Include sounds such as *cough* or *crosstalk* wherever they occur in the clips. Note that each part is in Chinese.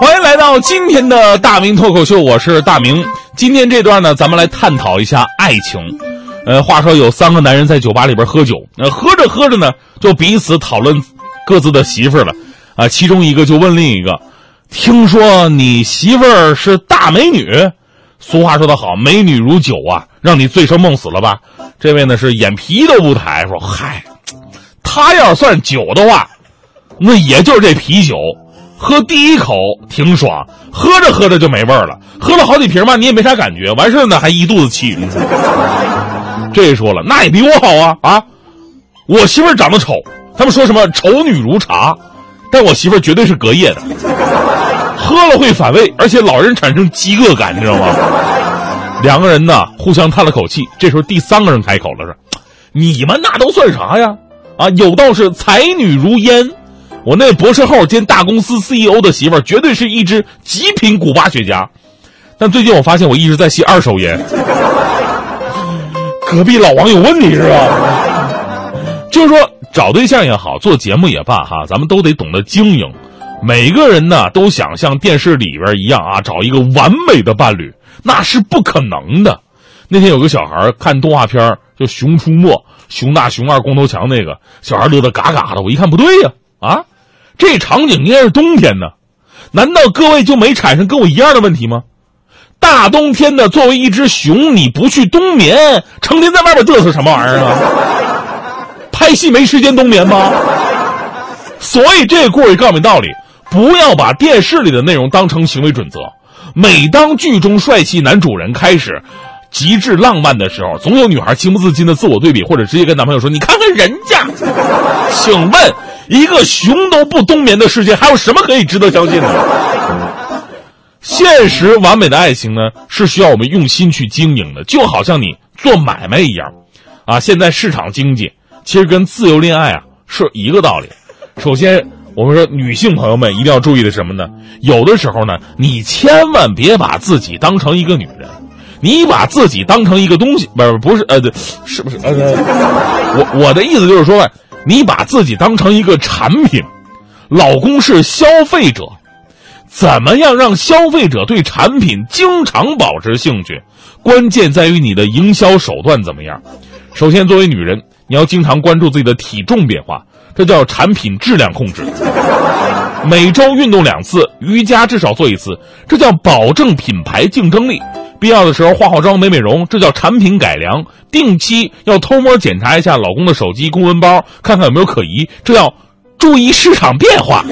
欢迎来到今天的大明脱口秀，我是大明。今天这段呢，咱们来探讨一下爱情。呃，话说有三个男人在酒吧里边喝酒，呃，喝着喝着呢，就彼此讨论各自的媳妇儿了。啊，其中一个就问另一个：“听说你媳妇儿是大美女？俗话说得好，美女如酒啊，让你醉生梦死了吧？”这位呢是眼皮都不抬，说：“嗨，她要算酒的话，那也就是这啤酒。”喝第一口挺爽，喝着喝着就没味儿了。喝了好几瓶吧，你也没啥感觉。完事儿呢，还一肚子气。这说了，那也比我好啊啊！我媳妇儿长得丑，他们说什么丑女如茶，但我媳妇儿绝对是隔夜的。喝了会反胃，而且老人产生饥饿感，你知道吗？两个人呢互相叹了口气。这时候第三个人开口了，说：“你们那都算啥呀？啊，有道是才女如烟。”我那博士后兼大公司 CEO 的媳妇儿，绝对是一支极品古巴雪茄。但最近我发现，我一直在吸二手烟。隔壁老王有问题是吧？就是说，找对象也好，做节目也罢，哈，咱们都得懂得经营。每个人呢，都想像电视里边一样啊，找一个完美的伴侣，那是不可能的。那天有个小孩看动画片就《熊出没》，熊大、熊二、光头强那个小孩乐得嘎嘎的。我一看不对呀，啊！这场景应该是冬天呢，难道各位就没产生跟我一样的问题吗？大冬天的，作为一只熊，你不去冬眠，成天在外边嘚瑟什么玩意儿啊？拍戏没时间冬眠吗？所以这故事告诉你道理：不要把电视里的内容当成行为准则。每当剧中帅气男主人开始极致浪漫的时候，总有女孩情不自禁的自我对比，或者直接跟男朋友说：“你看看人家。” *laughs* 请问？一个熊都不冬眠的世界，还有什么可以值得相信的？现实完美的爱情呢，是需要我们用心去经营的，就好像你做买卖一样，啊，现在市场经济其实跟自由恋爱啊是一个道理。首先，我们说女性朋友们一定要注意的什么呢？有的时候呢，你千万别把自己当成一个女人，你把自己当成一个东西，不是不是呃对，是不是？呃，我我的意思就是说。你把自己当成一个产品，老公是消费者，怎么样让消费者对产品经常保持兴趣？关键在于你的营销手段怎么样。首先，作为女人，你要经常关注自己的体重变化，这叫产品质量控制。每周运动两次，瑜伽至少做一次，这叫保证品牌竞争力。必要的时候化化妆、美美容，这叫产品改良。定期要偷摸检查一下老公的手机、公文包，看看有没有可疑，这叫注意市场变化。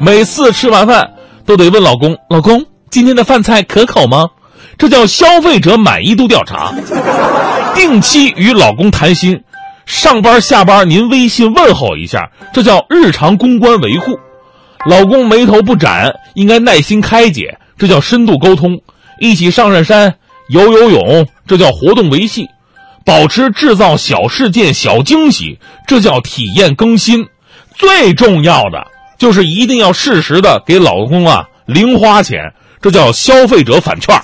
每次吃完饭都得问老公：“老公，今天的饭菜可口吗？”这叫消费者满意度调查。定期与老公谈心，上班下班您微信问候一下，这叫日常公关维护。老公眉头不展，应该耐心开解，这叫深度沟通。一起上上山。游游泳，这叫活动维系；保持制造小事件、小惊喜，这叫体验更新。最重要的就是一定要适时的给老公啊零花钱，这叫消费者返券。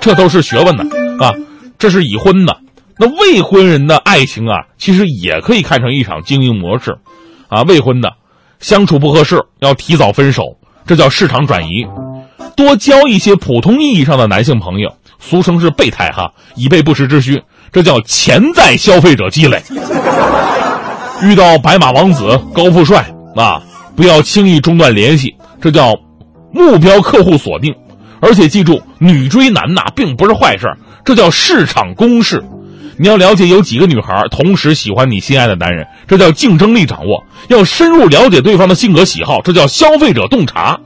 这都是学问的啊！这是已婚的，那未婚人的爱情啊，其实也可以看成一场经营模式啊。未婚的相处不合适，要提早分手，这叫市场转移。多交一些普通意义上的男性朋友，俗称是备胎哈，以备不时之需。这叫潜在消费者积累。遇到白马王子、高富帅啊，不要轻易中断联系，这叫目标客户锁定。而且记住，女追男呐，并不是坏事，这叫市场公式。你要了解有几个女孩同时喜欢你心爱的男人，这叫竞争力掌握。要深入了解对方的性格喜好，这叫消费者洞察。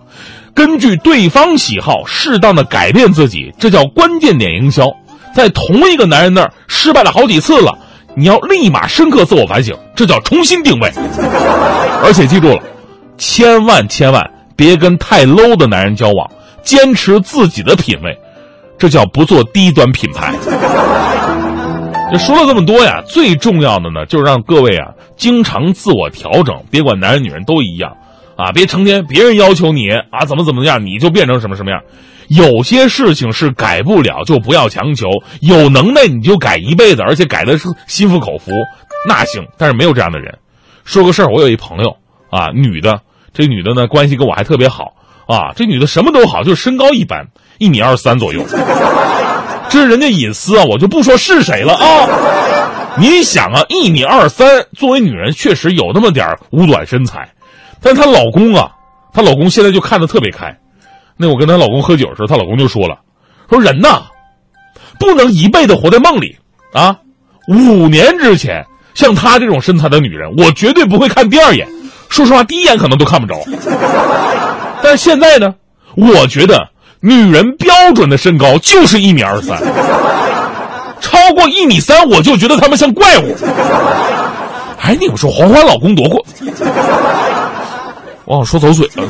根据对方喜好，适当的改变自己，这叫关键点营销。在同一个男人那儿失败了好几次了，你要立马深刻自我反省，这叫重新定位。而且记住了，千万千万别跟太 low 的男人交往，坚持自己的品味，这叫不做低端品牌。这说了这么多呀，最重要的呢，就是让各位啊经常自我调整，别管男人女人都一样。啊，别成天别人要求你啊，怎么怎么样，你就变成什么什么样。有些事情是改不了，就不要强求。有能耐你就改一辈子，而且改的是心服口服，那行。但是没有这样的人。说个事儿，我有一朋友啊，女的，这女的呢关系跟我还特别好啊，这女的什么都好，就是身高一般，一米二三左右。这是人家隐私啊，我就不说是谁了啊。你想啊，一米二三，作为女人确实有那么点五短身材，但她老公啊，她老公现在就看得特别开。那我跟她老公喝酒的时候，她老公就说了，说人呐，不能一辈子活在梦里啊。五年之前，像她这种身材的女人，我绝对不会看第二眼。说实话，第一眼可能都看不着。但是现在呢，我觉得女人标准的身高就是一米二三，超过一米三，我就觉得他们像怪物。哎，你们说黄花老公多过？我好像说走嘴了。